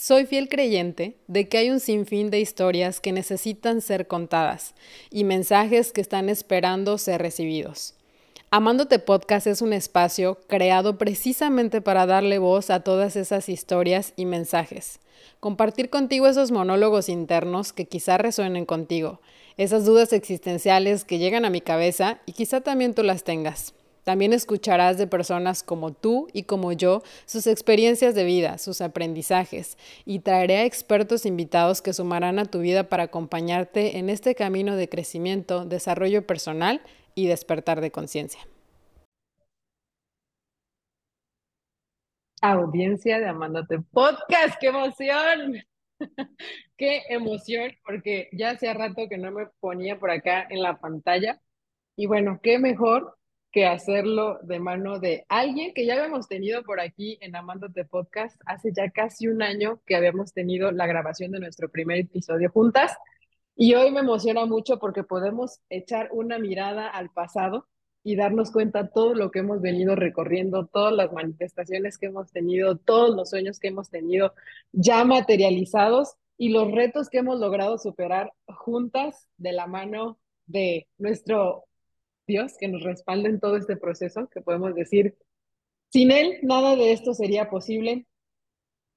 Soy fiel creyente de que hay un sinfín de historias que necesitan ser contadas y mensajes que están esperando ser recibidos. Amándote Podcast es un espacio creado precisamente para darle voz a todas esas historias y mensajes. Compartir contigo esos monólogos internos que quizá resuenen contigo, esas dudas existenciales que llegan a mi cabeza y quizá también tú las tengas. También escucharás de personas como tú y como yo sus experiencias de vida, sus aprendizajes, y traeré a expertos invitados que sumarán a tu vida para acompañarte en este camino de crecimiento, desarrollo personal y despertar de conciencia. Audiencia de Amándote Podcast, qué emoción. qué emoción, porque ya hacía rato que no me ponía por acá en la pantalla. Y bueno, qué mejor que hacerlo de mano de alguien que ya habíamos tenido por aquí en Amándote Podcast hace ya casi un año que habíamos tenido la grabación de nuestro primer episodio juntas. Y hoy me emociona mucho porque podemos echar una mirada al pasado y darnos cuenta todo lo que hemos venido recorriendo, todas las manifestaciones que hemos tenido, todos los sueños que hemos tenido ya materializados y los retos que hemos logrado superar juntas de la mano de nuestro Dios que nos respalde en todo este proceso, que podemos decir, sin Él nada de esto sería posible,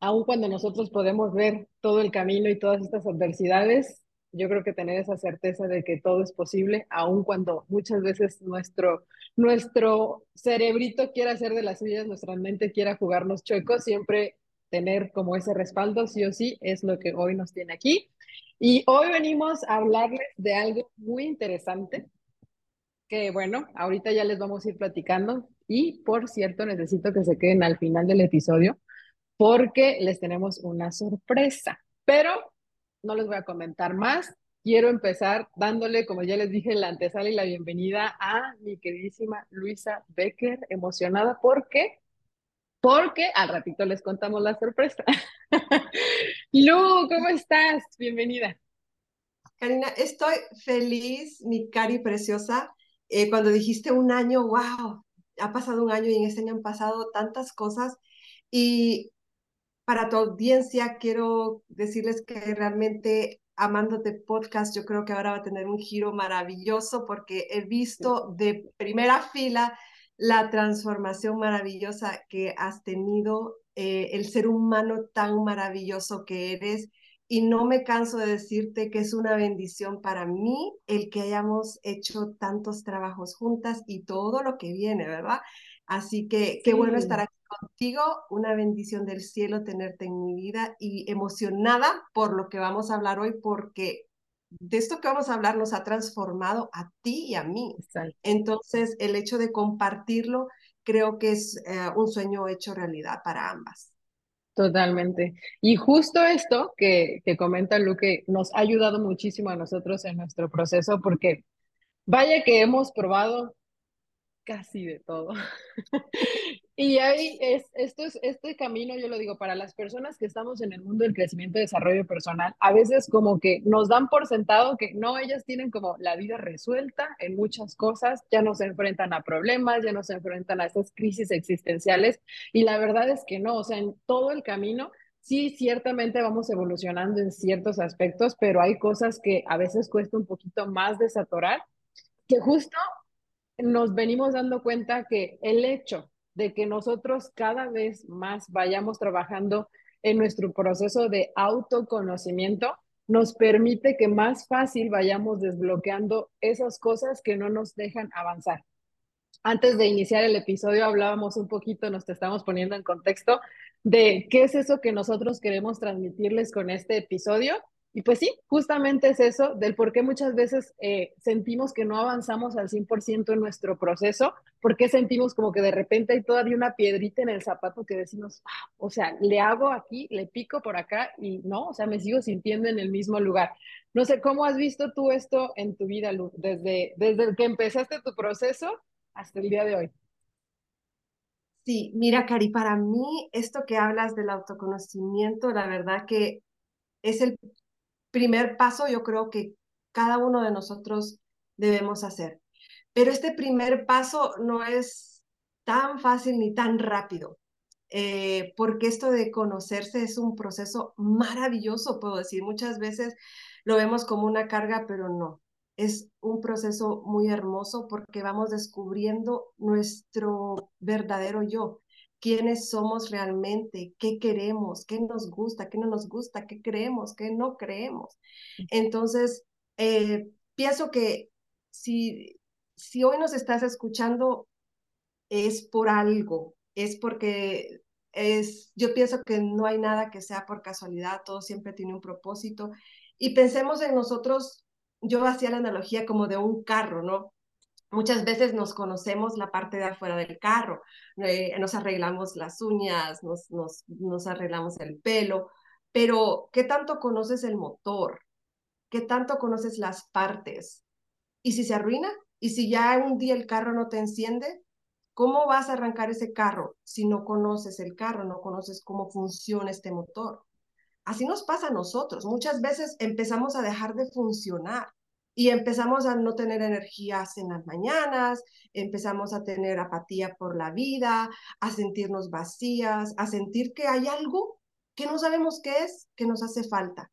aun cuando nosotros podemos ver todo el camino y todas estas adversidades, yo creo que tener esa certeza de que todo es posible, aun cuando muchas veces nuestro, nuestro cerebrito quiera hacer de las suyas, nuestra mente quiera jugarnos chuecos, siempre tener como ese respaldo, sí o sí, es lo que hoy nos tiene aquí. Y hoy venimos a hablarles de algo muy interesante, que bueno, ahorita ya les vamos a ir platicando y por cierto necesito que se queden al final del episodio porque les tenemos una sorpresa, pero no les voy a comentar más. Quiero empezar dándole, como ya les dije, la antesala y la bienvenida a mi queridísima Luisa Becker, emocionada porque, porque al ratito les contamos la sorpresa. Lu, ¿cómo estás? Bienvenida. Karina, estoy feliz, mi cari preciosa. Eh, cuando dijiste un año, wow, ha pasado un año y en este año han pasado tantas cosas. Y para tu audiencia, quiero decirles que realmente Amándote Podcast, yo creo que ahora va a tener un giro maravilloso porque he visto de primera fila la transformación maravillosa que has tenido, eh, el ser humano tan maravilloso que eres y no me canso de decirte que es una bendición para mí el que hayamos hecho tantos trabajos juntas y todo lo que viene, ¿verdad? Así que qué bueno estar aquí contigo, una bendición del cielo tenerte en mi vida y emocionada por lo que vamos a hablar hoy porque de esto que vamos a hablar nos ha transformado a ti y a mí. Entonces, el hecho de compartirlo creo que es eh, un sueño hecho realidad para ambas. Totalmente. Y justo esto que, que comenta Luque nos ha ayudado muchísimo a nosotros en nuestro proceso porque vaya que hemos probado casi de todo. y ahí es, esto es, este camino, yo lo digo, para las personas que estamos en el mundo del crecimiento y desarrollo personal, a veces como que nos dan por sentado que no, ellas tienen como la vida resuelta en muchas cosas, ya no se enfrentan a problemas, ya no se enfrentan a estas crisis existenciales, y la verdad es que no, o sea, en todo el camino sí, ciertamente vamos evolucionando en ciertos aspectos, pero hay cosas que a veces cuesta un poquito más desatorar, que justo nos venimos dando cuenta que el hecho de que nosotros cada vez más vayamos trabajando en nuestro proceso de autoconocimiento nos permite que más fácil vayamos desbloqueando esas cosas que no nos dejan avanzar. Antes de iniciar el episodio hablábamos un poquito, nos estamos poniendo en contexto de qué es eso que nosotros queremos transmitirles con este episodio y pues sí, justamente es eso, del por qué muchas veces eh, sentimos que no avanzamos al 100% en nuestro proceso, porque sentimos como que de repente hay todavía una piedrita en el zapato que decimos, ah, o sea, le hago aquí, le pico por acá y no, o sea, me sigo sintiendo en el mismo lugar. No sé, ¿cómo has visto tú esto en tu vida, Lu, desde, desde que empezaste tu proceso hasta el día de hoy? Sí, mira, Cari, para mí esto que hablas del autoconocimiento, la verdad que es el primer paso yo creo que cada uno de nosotros debemos hacer. Pero este primer paso no es tan fácil ni tan rápido. eh, porque esto de conocerse es un proceso maravilloso, puedo decir. Muchas veces lo vemos como una carga, pero no. Es un proceso muy hermoso porque vamos descubriendo nuestro verdadero yo, quiénes somos realmente, qué queremos, qué nos gusta, qué no nos gusta, qué creemos, qué no creemos. Entonces, eh, pienso que si, si hoy nos estás escuchando, es por algo, es porque es, yo pienso que no hay nada que sea por casualidad, todo siempre tiene un propósito. Y pensemos en nosotros, yo hacía la analogía como de un carro, ¿no? Muchas veces nos conocemos la parte de afuera del carro, eh, nos arreglamos las uñas, nos, nos, nos arreglamos el pelo, pero ¿qué tanto conoces el motor? ¿Qué tanto conoces las partes? ¿Y si se arruina? ¿Y si ya un día el carro no te enciende? ¿Cómo vas a arrancar ese carro si no conoces el carro, no conoces cómo funciona este motor? Así nos pasa a nosotros. Muchas veces empezamos a dejar de funcionar y empezamos a no tener energías en las mañanas, empezamos a tener apatía por la vida, a sentirnos vacías, a sentir que hay algo que no sabemos qué es, que nos hace falta.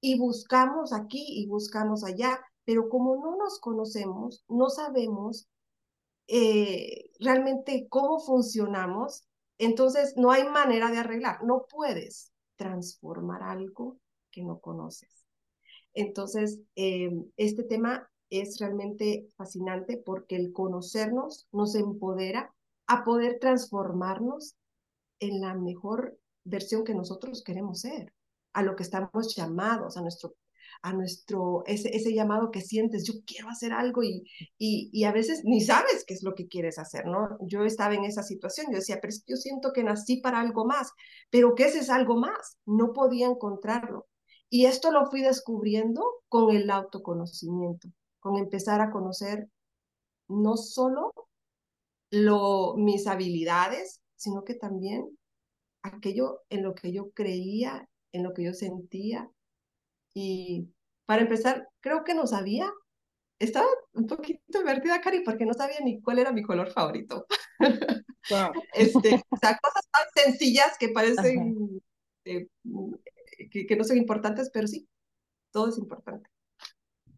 Y buscamos aquí y buscamos allá, pero como no nos conocemos, no sabemos eh, realmente cómo funcionamos, entonces no hay manera de arreglar, no puedes transformar algo que no conoces. Entonces, eh, este tema es realmente fascinante porque el conocernos nos empodera a poder transformarnos en la mejor versión que nosotros queremos ser, a lo que estamos llamados, a nuestro, a nuestro ese, ese llamado que sientes, yo quiero hacer algo y, y, y, a veces ni sabes qué es lo que quieres hacer, ¿no? Yo estaba en esa situación, yo decía, pero yo siento que nací para algo más, pero ¿qué es ese algo más? No podía encontrarlo. Y esto lo fui descubriendo con el autoconocimiento, con empezar a conocer no solo lo, mis habilidades, sino que también aquello en lo que yo creía, en lo que yo sentía. Y para empezar, creo que no sabía, estaba un poquito divertida, Cari, porque no sabía ni cuál era mi color favorito. este, o sea, cosas tan sencillas que parecen que, no son importantes, pero sí, todo es importante.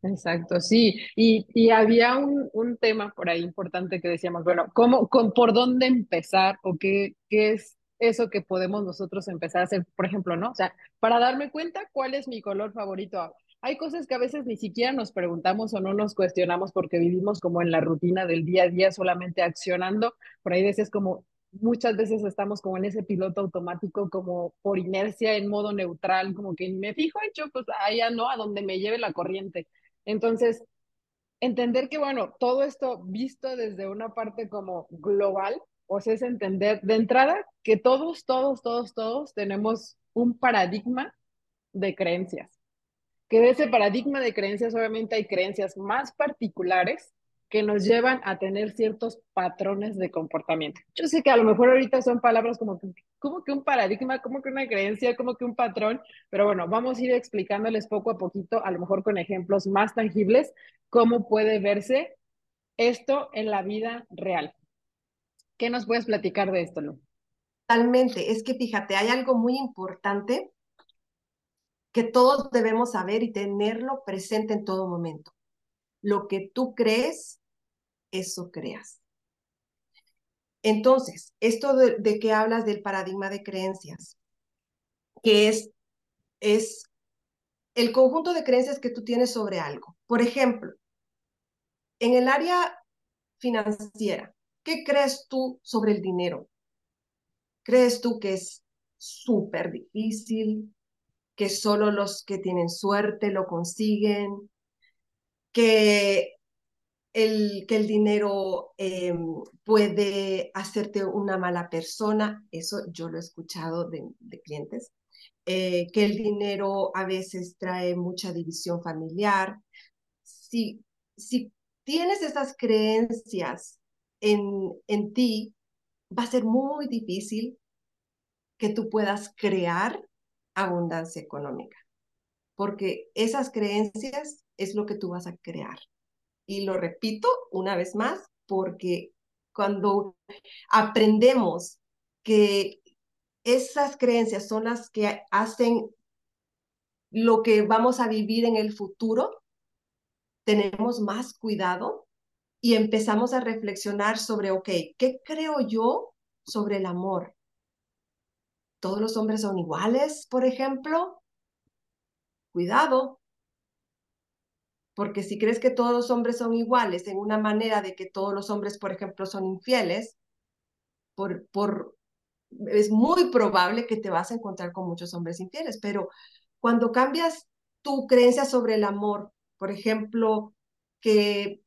Exacto, sí. Y, y había un, un, tema por ahí importante que decíamos, bueno, ¿cómo, con, ¿por dónde empezar o qué, qué es eso que podemos nosotros empezar a hacer, por ejemplo, ¿no? O sea, para darme cuenta cuál es mi color favorito. Hay cosas que a veces ni siquiera nos preguntamos o no nos cuestionamos porque vivimos como en la rutina del día a día solamente accionando. Por ahí veces como, muchas veces estamos como en ese piloto automático, como por inercia, en modo neutral, como que me fijo hecho, pues allá no, a donde me lleve la corriente. Entonces, entender que, bueno, todo esto visto desde una parte como global, o sea, es entender de entrada que todos, todos, todos, todos tenemos un paradigma de creencias. Que de ese paradigma de creencias, obviamente hay creencias más particulares que nos llevan a tener ciertos patrones de comportamiento. Yo sé que a lo mejor ahorita son palabras como que, como que un paradigma, como que una creencia, como que un patrón, pero bueno, vamos a ir explicándoles poco a poquito, a lo mejor con ejemplos más tangibles, cómo puede verse esto en la vida real. ¿Qué nos puedes platicar de esto, Lu? Totalmente, es que fíjate, hay algo muy importante que todos debemos saber y tenerlo presente en todo momento lo que tú crees, eso creas. Entonces, esto de, que hablas del paradigma de creencias, que es, es el conjunto de creencias que tú tienes sobre algo. Por ejemplo, en el área financiera, ¿qué crees tú sobre el dinero? ¿Crees tú que es súper difícil, que solo los que tienen suerte lo consiguen, que el, que el dinero em, puede hacerte una mala persona, eso yo lo he escuchado de, clientes, eh, que el dinero a veces trae mucha división familiar. Si, si tienes esas creencias en, en ti, va a ser muy difícil que tú puedas crear abundancia económica, porque esas creencias es lo que tú vas a crear. Y lo repito una vez más, porque cuando aprendemos que esas creencias son las que hacen lo que vamos a vivir en el futuro, tenemos más cuidado y empezamos a reflexionar sobre, ok, ¿qué creo yo sobre el amor? ¿Todos los hombres son iguales, por ejemplo? Cuidado, porque si crees que todos los hombres son iguales en una manera de que todos los hombres, por ejemplo, son infieles, por, por, es muy probable que te vas a encontrar con muchos hombres infieles, pero cuando cambias tu creencia sobre el amor, por ejemplo, que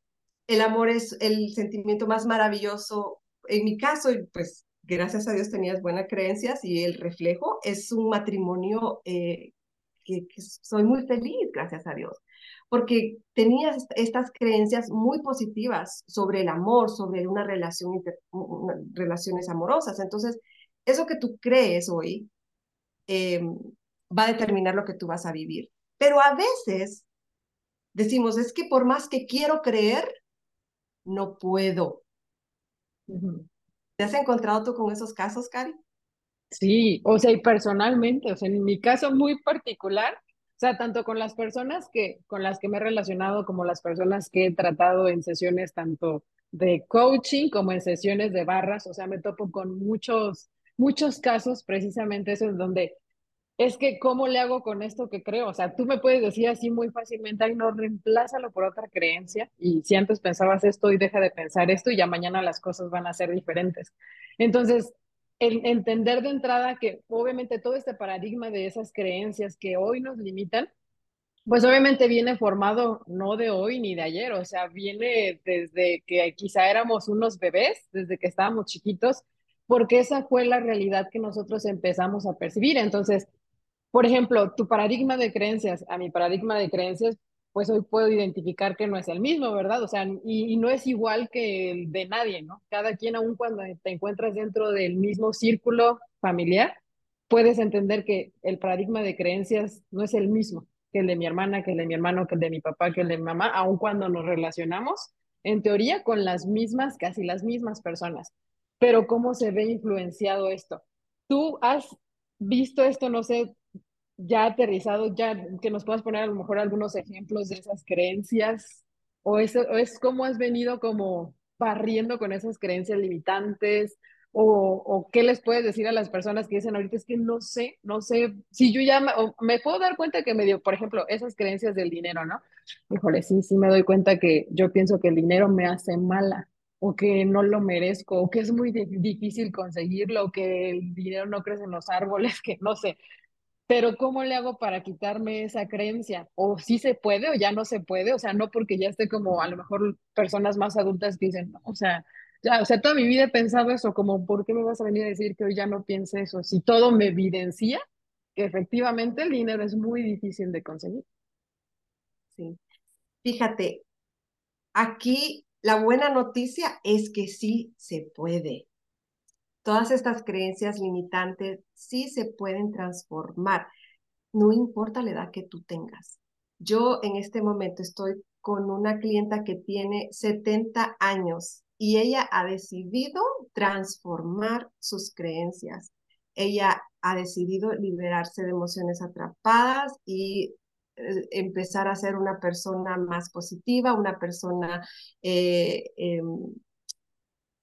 el amor es el sentimiento más maravilloso, en mi caso, pues gracias a Dios tenías buenas creencias y el reflejo es un matrimonio eh, que, soy muy feliz, gracias a Dios, porque tenías estas creencias muy positivas sobre el amor, sobre una relación, relaciones amorosas. Entonces, eso que tú crees hoy em, va a determinar lo que tú vas a vivir. Pero a veces decimos, es que por más que quiero creer, no puedo. ¿Te has encontrado tú con esos casos, Cari? Sí, o sea, y personalmente, o sea, en mi caso muy particular, o sea, tanto con las personas que con las que me he relacionado como las personas que he tratado en sesiones tanto de coaching como en sesiones de barras, o sea, me topo con muchos muchos casos precisamente eso es donde es que cómo le hago con esto que creo, o sea, tú me puedes decir así muy fácilmente, ay, no, reemplázalo por otra creencia y si antes pensabas esto y deja de pensar esto y ya mañana las cosas van a ser diferentes. Entonces, entender de entrada que obviamente todo este paradigma de esas creencias que hoy nos limitan, pues obviamente viene formado no de hoy ni de ayer, o sea, viene desde que quizá éramos unos bebés, desde que estábamos chiquitos, porque esa fue la realidad que nosotros empezamos a percibir. Entonces, por ejemplo, tu paradigma de creencias a mi paradigma de creencias, pues hoy puedo identificar que no es el mismo, ¿verdad? O sea, y, no es igual que el de nadie, ¿no? Cada quien, aun cuando te encuentras dentro del mismo círculo familiar, puedes entender que el paradigma de creencias no es el mismo que el de mi hermana, que el de mi hermano, que el de mi papá, que el de mi mamá, aun cuando nos relacionamos, en teoría, con las mismas, casi las mismas personas. Pero ¿cómo se ve influenciado esto? Tú has visto esto, no sé, ya aterrizado, ya que nos puedas poner a lo mejor algunos ejemplos de esas creencias, o es, o es cómo has venido como barriendo con esas creencias limitantes, o, o, qué les puedes decir a las personas que dicen ahorita es que no sé, no sé, si yo ya me, me puedo dar cuenta que me dio, por ejemplo, esas creencias del dinero, ¿no? Híjole, sí, sí me doy cuenta que yo pienso que el dinero me hace mala, o que no lo merezco, o que es muy difícil conseguirlo, o que el dinero no crece en los árboles, que no sé. Pero ¿cómo le hago para quitarme esa creencia? O sí se puede o ya no se puede, o sea, no porque ya esté como a lo mejor personas más adultas dicen, o sea, ya, o sea, toda mi vida he pensado eso, como, ¿por qué me vas a venir a decir que hoy ya no piense eso? Si todo me evidencia que efectivamente el dinero es muy difícil de conseguir. Sí. Fíjate, aquí la buena noticia es que sí se puede todas estas creencias limitantes sí se pueden transformar, no importa la edad que tú tengas. Yo en este momento estoy con una clienta que tiene 70 años y ella ha decidido transformar sus creencias. Ella ha decidido liberarse de emociones atrapadas y eh, empezar a ser una persona más positiva, una persona eh, em,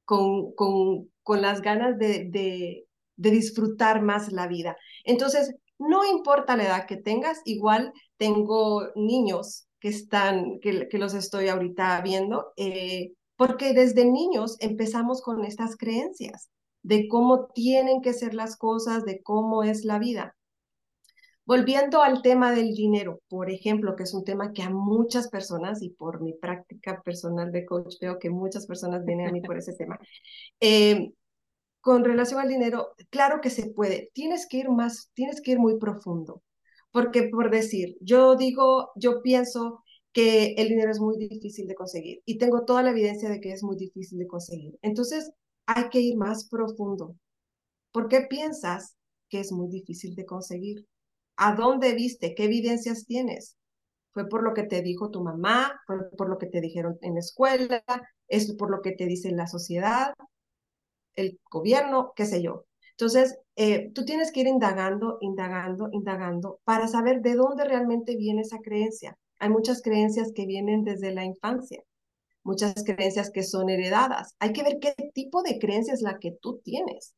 con, con, con, las ganas de, de, disfrutar más la vida. Entonces, no importa la edad que tengas, igual tengo niños que están, que los estoy ahorita viendo, eh, porque desde niños empezamos con estas creencias de cómo tienen que ser las cosas, de cómo es la vida. Volviendo al tema del dinero, por ejemplo, que es un tema que a muchas personas, y por mi práctica personal de coach, veo que muchas personas vienen a mí por ese tema. Eh, con relación al dinero, claro que se puede. Tienes que ir más, tienes que ir muy profundo. Porque por decir, yo digo, yo pienso que el dinero es muy difícil de conseguir y tengo toda la evidencia de que es muy difícil de conseguir. Entonces, hay que ir más profundo. ¿Por qué piensas que es muy difícil de conseguir? ¿A dónde viste? ¿Qué evidencias tienes? ¿Fue por lo que te dijo tu mamá? ¿Fue por lo que te dijeron en la escuela? ¿Es por lo que te dice la sociedad? ¿El gobierno? ¿Qué sé yo? Entonces, eh, tú tienes que ir indagando, indagando, indagando para saber de dónde realmente viene esa creencia. Hay muchas creencias que vienen desde la infancia, muchas creencias que son heredadas. Hay que ver qué tipo de creencia es la que tú tienes.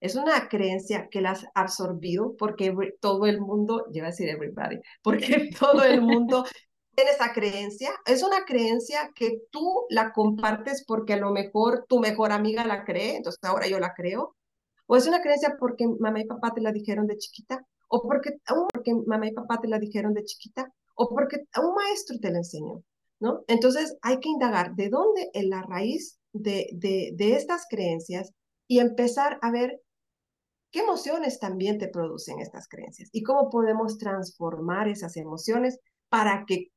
Es una creencia que la has absorbido porque todo el mundo, yo a decir everybody, porque todo el mundo tiene esa creencia. Es una creencia que tú la compartes porque a lo mejor tu mejor amiga la cree, entonces ahora yo la creo. O es una creencia porque mamá y papá te la dijeron de chiquita, o porque, porque mamá y papá te la dijeron de chiquita, o porque un maestro te la enseñó, ¿no? Entonces hay que indagar de dónde es la raíz de, de, de estas creencias y empezar a ver qué emociones también te producen estas creencias y cómo podemos transformar esas emociones para que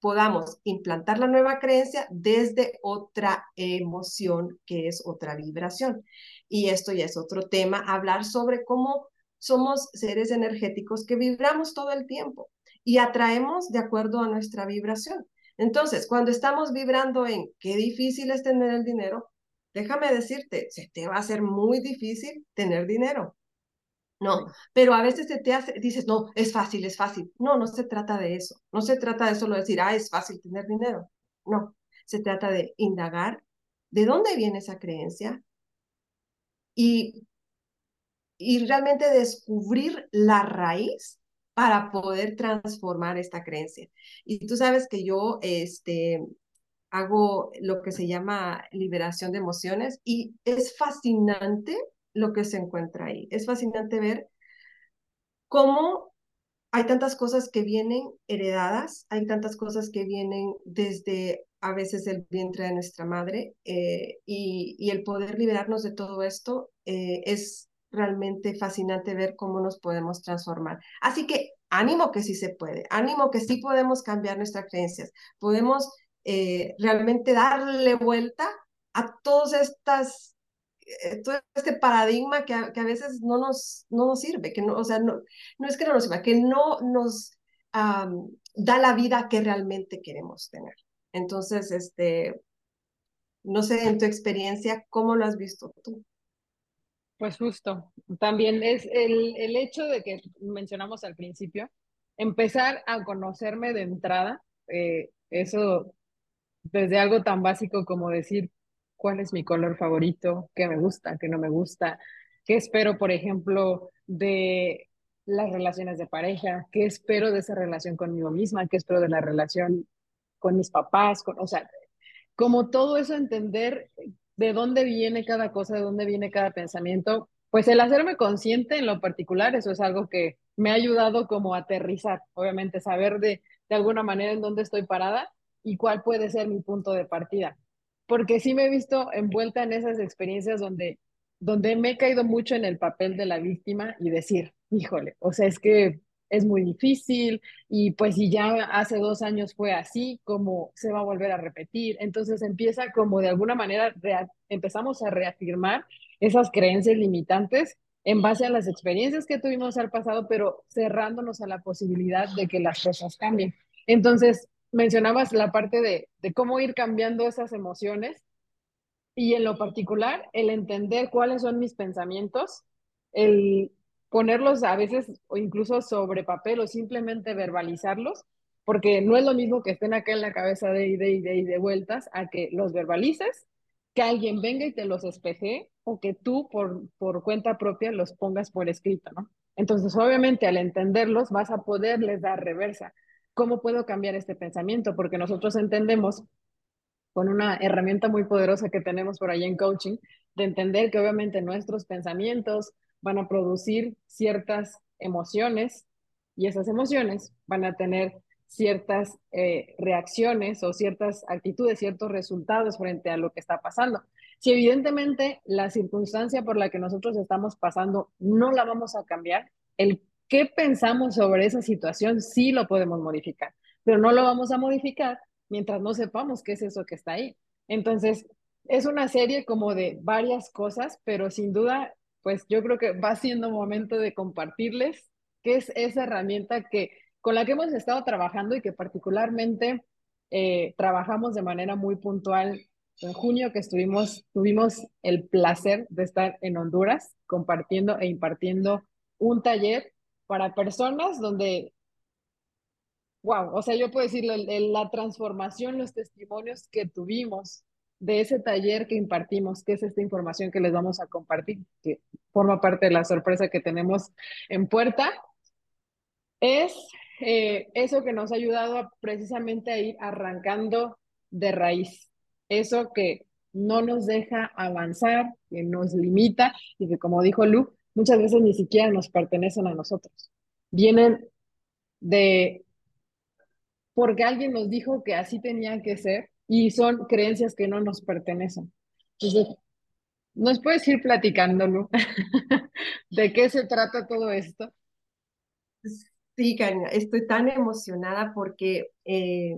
podamos implantar la nueva creencia desde otra emoción que es otra vibración. Y esto ya es otro tema, hablar sobre cómo somos seres energéticos que vibramos todo el tiempo y atraemos de acuerdo a nuestra vibración. Entonces, cuando estamos vibrando en qué difícil es tener el dinero, déjame decirte, se te va a hacer muy difícil tener dinero. No, pero a veces se te hace, dices, no, es fácil, es fácil. No, no se trata de eso. No se trata de solo decir, ah, es fácil tener dinero. No, se trata de indagar de dónde viene esa creencia y, y realmente descubrir la raíz para poder transformar esta creencia. Y tú sabes que yo este, hago lo que se llama liberación de emociones y es fascinante lo que se encuentra ahí. Es fascinante ver cómo hay tantas cosas que vienen heredadas, hay tantas cosas que vienen desde a veces el vientre de nuestra madre eh, y, el poder liberarnos de todo esto eh, es realmente fascinante ver cómo nos podemos transformar. Así que ánimo que sí se puede, ánimo que sí podemos cambiar nuestras creencias, podemos eh, realmente darle vuelta a todas estas eh, todo este paradigma que a, que a, veces no nos, no nos sirve, que no, o sea, no, no es que no nos sirva, que no nos da la vida que realmente queremos tener. Entonces, este, no sé, en tu experiencia, ¿cómo lo has visto tú? Pues justo, también es el, el hecho de que mencionamos al principio, empezar a conocerme de entrada, eh, eso desde algo tan básico como decir, cuál es mi color favorito, qué me gusta, qué no me gusta, qué espero, por ejemplo, de las relaciones de pareja, qué espero de esa relación conmigo misma, qué espero de la relación con mis papás, con, o sea, como todo eso entender de dónde viene cada cosa, de dónde viene cada pensamiento, pues el hacerme consciente en lo particular, eso es algo que me ha ayudado como aterrizar, obviamente saber de, de alguna manera en dónde estoy parada y cuál puede ser mi punto de partida porque sí me he visto envuelta en esas experiencias donde, donde me he caído mucho en el papel de la víctima y decir, híjole, o sea, es que es muy difícil y pues si ya hace dos años fue así, ¿cómo se va a volver a repetir? Entonces empieza como de alguna manera, empezamos a reafirmar esas creencias limitantes en base a las experiencias que tuvimos al pasado, pero cerrándonos a la posibilidad de que las cosas cambien. Entonces, mencionabas la parte de, cómo ir cambiando esas emociones y en lo particular el entender cuáles son mis pensamientos, el ponerlos a veces o incluso sobre papel o simplemente verbalizarlos, porque no es lo mismo que estén acá en la cabeza de y de, y de vueltas a que los verbalices, que alguien venga y te los espeje o que tú por, por cuenta propia los pongas por escrito, ¿no? Entonces, obviamente, al entenderlos, vas a poderles dar reversa. ¿Cómo puedo cambiar este pensamiento? Porque nosotros entendemos con una herramienta muy poderosa que tenemos por ahí en coaching, de entender que obviamente nuestros pensamientos van a producir ciertas emociones y esas emociones van a tener ciertas eh, reacciones o ciertas actitudes, ciertos resultados frente a lo que está pasando. Si evidentemente la circunstancia por la que nosotros estamos pasando no la vamos a cambiar, el qué pensamos sobre esa situación, sí lo podemos modificar, pero no lo vamos a modificar mientras no sepamos qué es eso que está ahí. Entonces, es una serie como de varias cosas, pero sin duda, pues yo creo que va siendo momento de compartirles qué es esa herramienta que con la que hemos estado trabajando y que particularmente eh, trabajamos de manera muy puntual en junio que estuvimos, tuvimos el placer de estar en Honduras compartiendo e impartiendo un taller para personas donde, wow, o sea, yo puedo decir la transformación, los testimonios que tuvimos de ese taller que impartimos, que es esta información que les vamos a compartir, que forma parte de la sorpresa que tenemos en puerta, es eh, eso que nos ha ayudado precisamente a ir arrancando de raíz, eso que no nos deja avanzar, que nos limita y que como dijo Lu, muchas veces ni siquiera nos pertenecen a nosotros. Vienen de porque alguien nos dijo que así tenían que ser y son creencias que no nos pertenecen. Entonces, ¿nos puedes ir platicándolo? ¿De qué se trata todo esto? Sí, Karina, estoy tan emocionada porque, eh,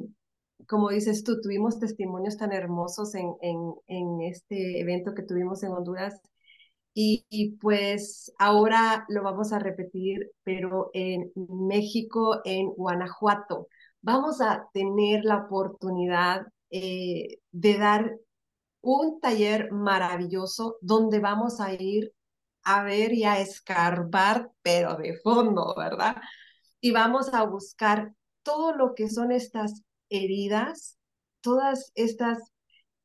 como dices tú, tuvimos testimonios tan hermosos en, en, en este evento que tuvimos en Honduras y, pues ahora lo vamos a repetir, pero en México, en Guanajuato. Vamos a tener la oportunidad eh, de dar un taller maravilloso donde vamos a ir a ver y a escarbar, pero de fondo, ¿verdad? Y vamos a buscar todo lo que son estas heridas, todas estas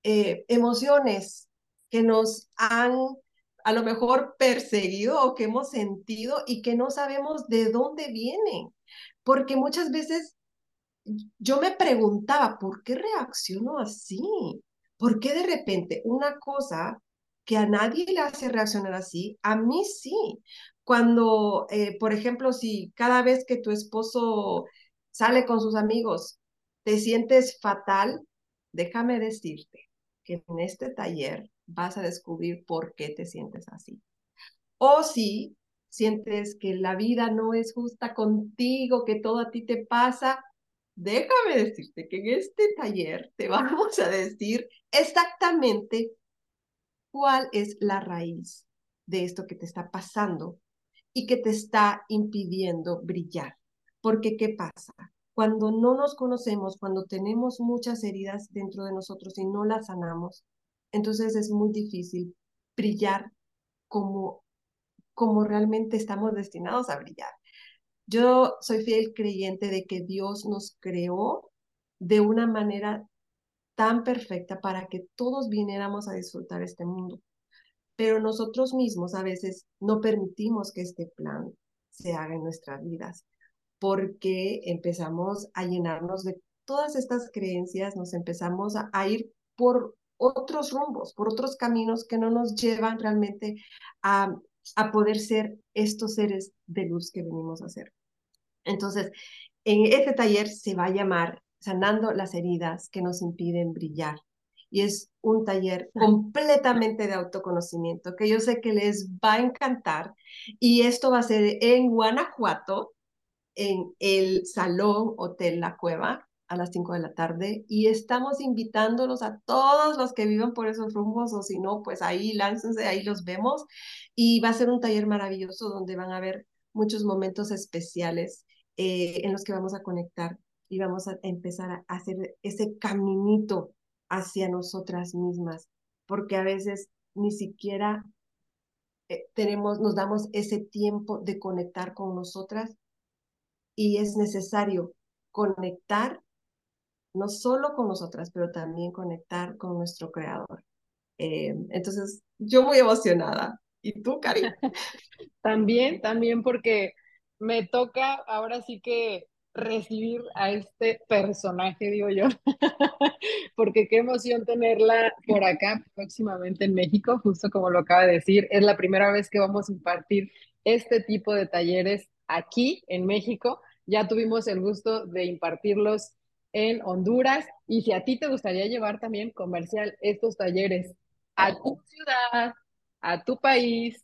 eh, emociones que nos han a lo mejor perseguido o que hemos sentido y que no sabemos de dónde vienen. Porque muchas veces yo me preguntaba, ¿por qué reacciono así? ¿Por qué de repente una cosa que a nadie le hace reaccionar así, a mí sí? Cuando, eh, por ejemplo, si cada vez que tu esposo sale con sus amigos, te sientes fatal, déjame decirte que en este taller vas a descubrir por qué te sientes así. O si sientes que la vida no es justa contigo, que todo a ti te pasa, déjame decirte que en este taller te vamos a decir exactamente cuál es la raíz de esto que te está pasando y que te está impidiendo brillar. Porque, ¿qué pasa? Cuando no nos conocemos, cuando tenemos muchas heridas dentro de nosotros y no las sanamos, entonces es muy difícil brillar como, como realmente estamos destinados a brillar. Yo soy fiel creyente de que Dios nos creó de una manera tan perfecta para que todos viniéramos a disfrutar este mundo. Pero nosotros mismos a veces no permitimos que este plan se haga en nuestras vidas porque empezamos a llenarnos de todas estas creencias, nos empezamos a, ir por otros rumbos, por otros caminos que no nos llevan realmente a, a poder ser estos seres de luz que venimos a ser. Entonces, en este taller se va a llamar Sanando las heridas que nos impiden brillar. Y es un taller completamente de autoconocimiento que yo sé que les va a encantar. Y esto va a ser en Guanajuato, en el Salón Hotel La Cueva a las 5 de la tarde y estamos invitándolos a todos los que vivan por esos rumbos o si no, pues ahí láncense, ahí los vemos. Y va a ser un taller maravilloso donde van a haber muchos momentos especiales eh, en los que vamos a conectar y vamos a empezar a hacer ese caminito hacia nosotras mismas, porque a veces ni siquiera eh, tenemos, nos damos ese tiempo de conectar con nosotras y es necesario conectar no solo con nosotras, pero también conectar con nuestro creador. Eh, entonces, yo muy emocionada. ¿Y tú, Cari? también, también porque me toca ahora sí que recibir a este personaje, digo yo, porque qué emoción tenerla por acá próximamente en México, justo como lo acaba de decir, es la primera vez que vamos a impartir este tipo de talleres aquí en México. Ya tuvimos el gusto de impartirlos en Honduras. Y si a ti te gustaría llevar también comercial estos talleres a tu ciudad, a tu país,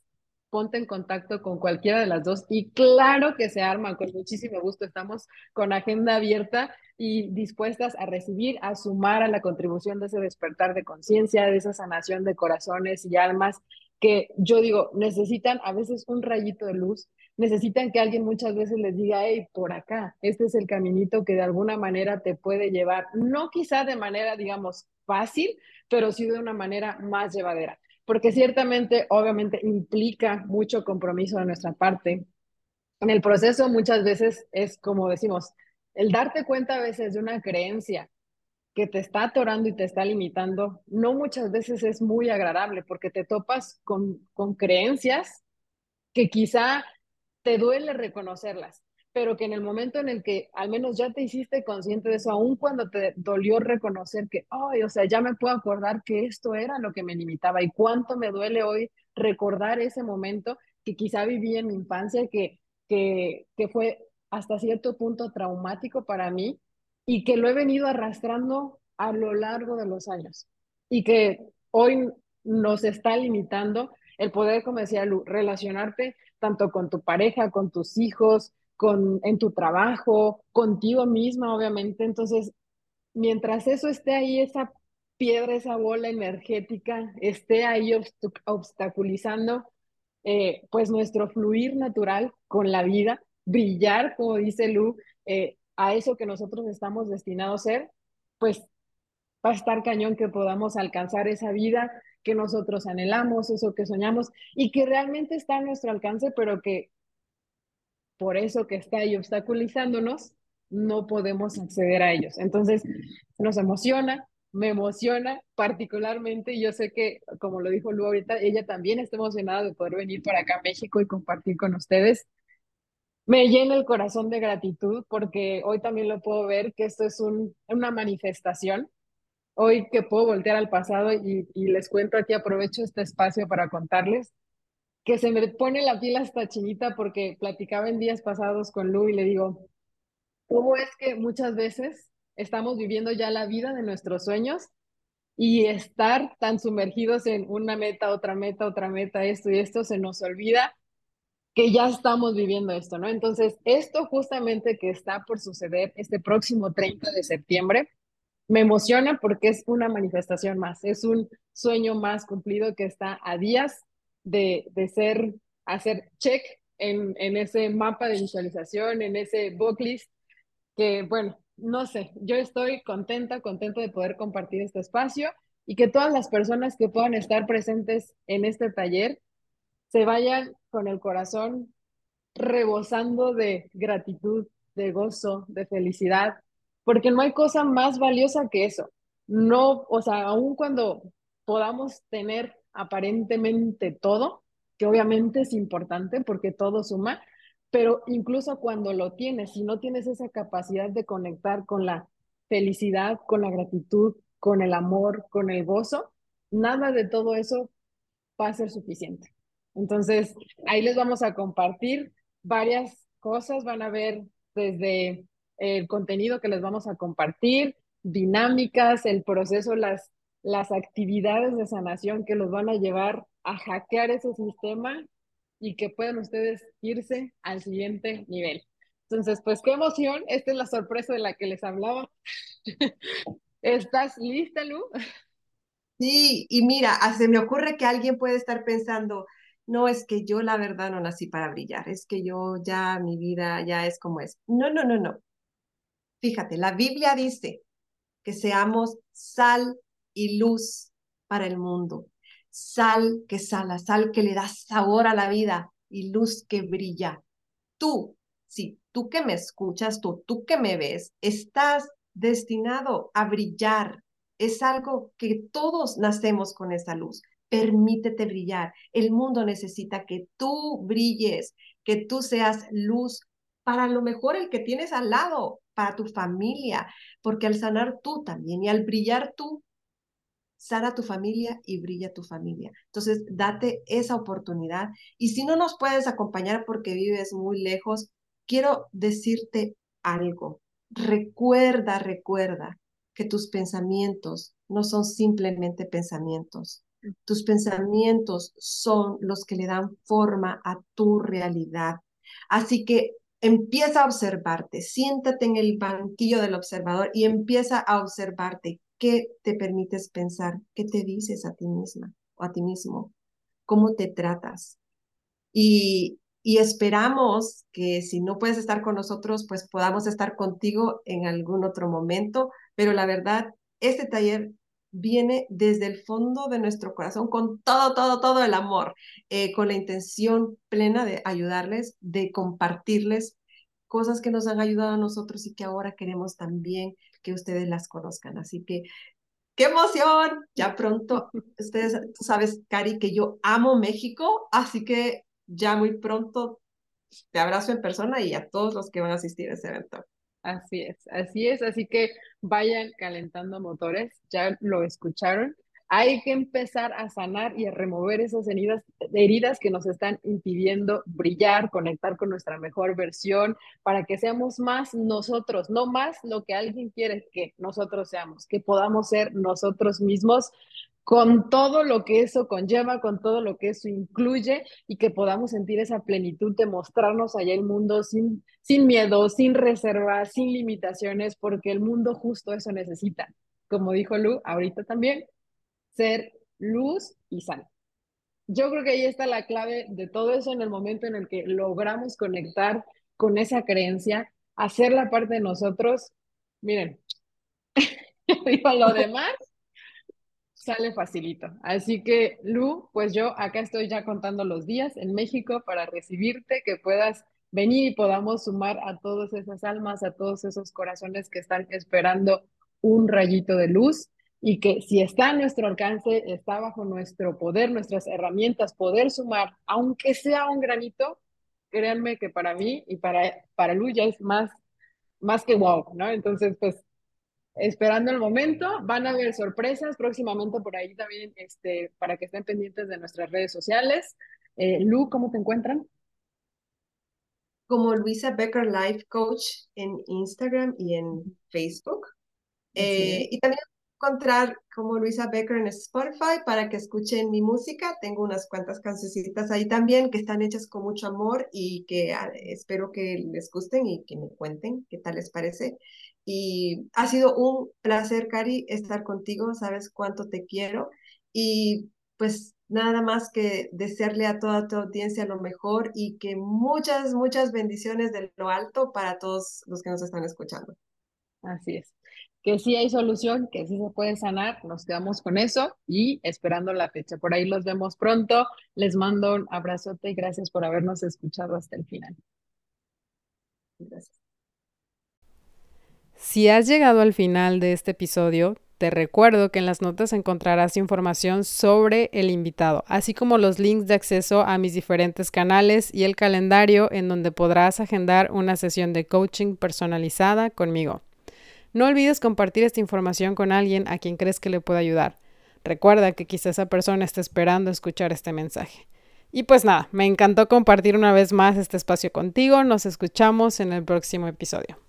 ponte en contacto con cualquiera de las dos. Y claro que se arman, con muchísimo gusto. Estamos con agenda abierta y dispuestas a recibir, a sumar a la contribución de ese despertar de conciencia, de esa sanación de corazones y almas que yo digo, necesitan a veces un rayito de luz, necesitan que alguien muchas veces les diga, hey, por acá, este es el caminito que de alguna manera te puede llevar, no quizá de manera, digamos, fácil, pero sí de una manera más llevadera, porque ciertamente, obviamente, implica mucho compromiso de nuestra parte. En el proceso muchas veces es como decimos, el darte cuenta a veces de una creencia que te está atorando y te está limitando, no muchas veces es muy agradable porque te topas con, con creencias que quizá te duele reconocerlas, pero que en el momento en el que al menos ya te hiciste consciente de eso, aun cuando te dolió reconocer que, ay, o sea, ya me puedo acordar que esto era lo que me limitaba y cuánto me duele hoy recordar ese momento que quizá viví en mi infancia, que, que, que fue hasta cierto punto traumático para mí y que lo he venido arrastrando a lo largo de los años y que hoy nos está limitando el poder, como decía Lu, relacionarte tanto con tu pareja, con tus hijos, con, en tu trabajo, contigo misma, obviamente. Entonces, mientras eso esté ahí, esa piedra, esa bola energética esté ahí obstaculizando, eh, pues nuestro fluir natural con la vida, brillar, como dice Lu, eh, a eso que nosotros estamos destinados a ser, pues va a estar cañón que podamos alcanzar esa vida que nosotros anhelamos, eso que soñamos y que realmente está a nuestro alcance, pero que por eso que está ahí obstaculizándonos, no podemos acceder a ellos. Entonces, nos emociona, me emociona particularmente, y yo sé que, como lo dijo Lu ahorita, ella también está emocionada de poder venir para acá a México y compartir con ustedes me llena el corazón de gratitud porque hoy también lo puedo ver que esto es un, una manifestación. Hoy que puedo voltear al pasado y, y, les cuento aquí, aprovecho este espacio para contarles que se me pone la piel hasta chinita porque platicaba en días pasados con Lu y le digo, ¿cómo es que muchas veces estamos viviendo ya la vida de nuestros sueños y estar tan sumergidos en una meta, otra meta, otra meta, esto y esto, se nos olvida que ya estamos viviendo esto, ¿no? Entonces, esto justamente que está por suceder este próximo 30 de septiembre, me emociona porque es una manifestación más, es un sueño más cumplido que está a días de, de ser, hacer check en, en ese mapa de visualización, en ese booklist, que bueno, no sé, yo estoy contenta, contenta de poder compartir este espacio y que todas las personas que puedan estar presentes en este taller se vayan con el corazón rebosando de gratitud, de gozo, de felicidad, porque no hay cosa más valiosa que eso. No, o sea, aun cuando podamos tener aparentemente todo, que obviamente es importante porque todo suma, pero incluso cuando lo tienes, si no tienes esa capacidad de conectar con la felicidad, con la gratitud, con el amor, con el gozo, nada de todo eso va a ser suficiente. Entonces, ahí les vamos a compartir varias cosas, van a ver desde el contenido que les vamos a compartir, dinámicas, el proceso, las, las actividades de sanación que los van a llevar a hackear ese sistema y que puedan ustedes irse al siguiente nivel. Entonces, pues qué emoción, esta es la sorpresa de la que les hablaba. ¿Estás lista, Lu? Sí, y mira, se me ocurre que alguien puede estar pensando, no es que yo la verdad no nací para brillar, es que yo ya mi vida ya es como es. No, no, no, no. Fíjate, la Biblia dice que seamos sal y luz para el mundo. Sal que sala, sal que le da sabor a la vida y luz que brilla. Tú, sí, tú que me escuchas, tú, tú que me ves, estás destinado a brillar. Es algo que todos nacemos con esa luz permítete brillar. El mundo necesita que tú brilles, que tú seas luz para lo mejor el que tienes al lado, para tu familia, porque al sanar tú también y al brillar tú, sana tu familia y brilla tu familia. Entonces, date esa oportunidad. Y si no nos puedes acompañar porque vives muy lejos, quiero decirte algo. Recuerda, recuerda que tus pensamientos no son simplemente pensamientos. Tus pensamientos son los que le dan forma a tu realidad. Así que empieza a observarte, siéntate en el banquillo del observador y empieza a observarte qué te permites pensar, qué te dices a ti misma o a ti mismo, cómo te tratas. Y, y esperamos que si no puedes estar con nosotros, pues podamos estar contigo en algún otro momento. Pero la verdad, este taller viene desde el fondo de nuestro corazón con todo, todo, todo el amor, eh, con la intención plena de ayudarles, de compartirles cosas que nos han ayudado a nosotros y que ahora queremos también que ustedes las conozcan. Así que, ¡qué emoción! Ya pronto, ustedes, tú sabes, Cari, que yo amo México, así que ya muy pronto te abrazo en persona y a todos los que van a asistir a ese evento. Así es, así es, así que vayan calentando motores, ya lo escucharon. Hay que empezar a sanar y a remover esas heridas, heridas que nos están impidiendo brillar, conectar con nuestra mejor versión, para que seamos más nosotros, no más lo que alguien quiere que nosotros seamos, que podamos ser nosotros mismos con todo lo que eso conlleva, con todo lo que eso incluye y que podamos sentir esa plenitud de mostrarnos allá el mundo sin, sin miedo, sin reservas, sin limitaciones, porque el mundo justo eso necesita. Como dijo Lu, ahorita también, ser luz y sal. Yo creo que ahí está la clave de todo eso en el momento en el que logramos conectar con esa creencia, hacer la parte de nosotros. Miren, digo lo demás sale facilito. Así que, Lu, pues yo acá estoy ya contando los días en México para recibirte, que puedas venir y podamos sumar a todas esas almas, a todos esos corazones que están esperando un rayito de luz y que si está a nuestro alcance, está bajo nuestro poder, nuestras herramientas, poder sumar, aunque sea un granito, créanme que para mí y para, para Lu ya es más, más que wow, ¿no? Entonces, pues esperando el momento. Van a haber sorpresas próximamente por ahí también, este, para que estén pendientes de nuestras redes sociales. Eh, Lu, ¿cómo te encuentran? Como Luisa Becker Life Coach en Instagram y en Facebook. Eh, y también encontrar como Luisa Becker en Spotify para que escuchen mi música. Tengo unas cuantas cancioncitas ahí también que están hechas con mucho amor y que ah, espero que les gusten y que me cuenten qué tal les parece. Y ha sido un placer, Cari, estar contigo. Sabes cuánto te quiero. Y pues nada más que desearle a toda tu audiencia lo mejor y que muchas, muchas bendiciones de lo alto para todos los que nos están escuchando. Así es. Que sí hay solución, que sí se puede sanar. Nos quedamos con eso y esperando la fecha. Por ahí los vemos pronto. Les mando un abrazote y gracias por habernos escuchado hasta el final. Gracias. Si has llegado al final de este episodio, te recuerdo que en las notas encontrarás información sobre el invitado, así como los links de acceso a mis diferentes canales y el calendario en donde podrás agendar una sesión de coaching personalizada conmigo. No olvides compartir esta información con alguien a quien crees que le pueda ayudar. Recuerda que quizá esa persona esté esperando escuchar este mensaje. Y pues nada, me encantó compartir una vez más este espacio contigo. Nos escuchamos en el próximo episodio.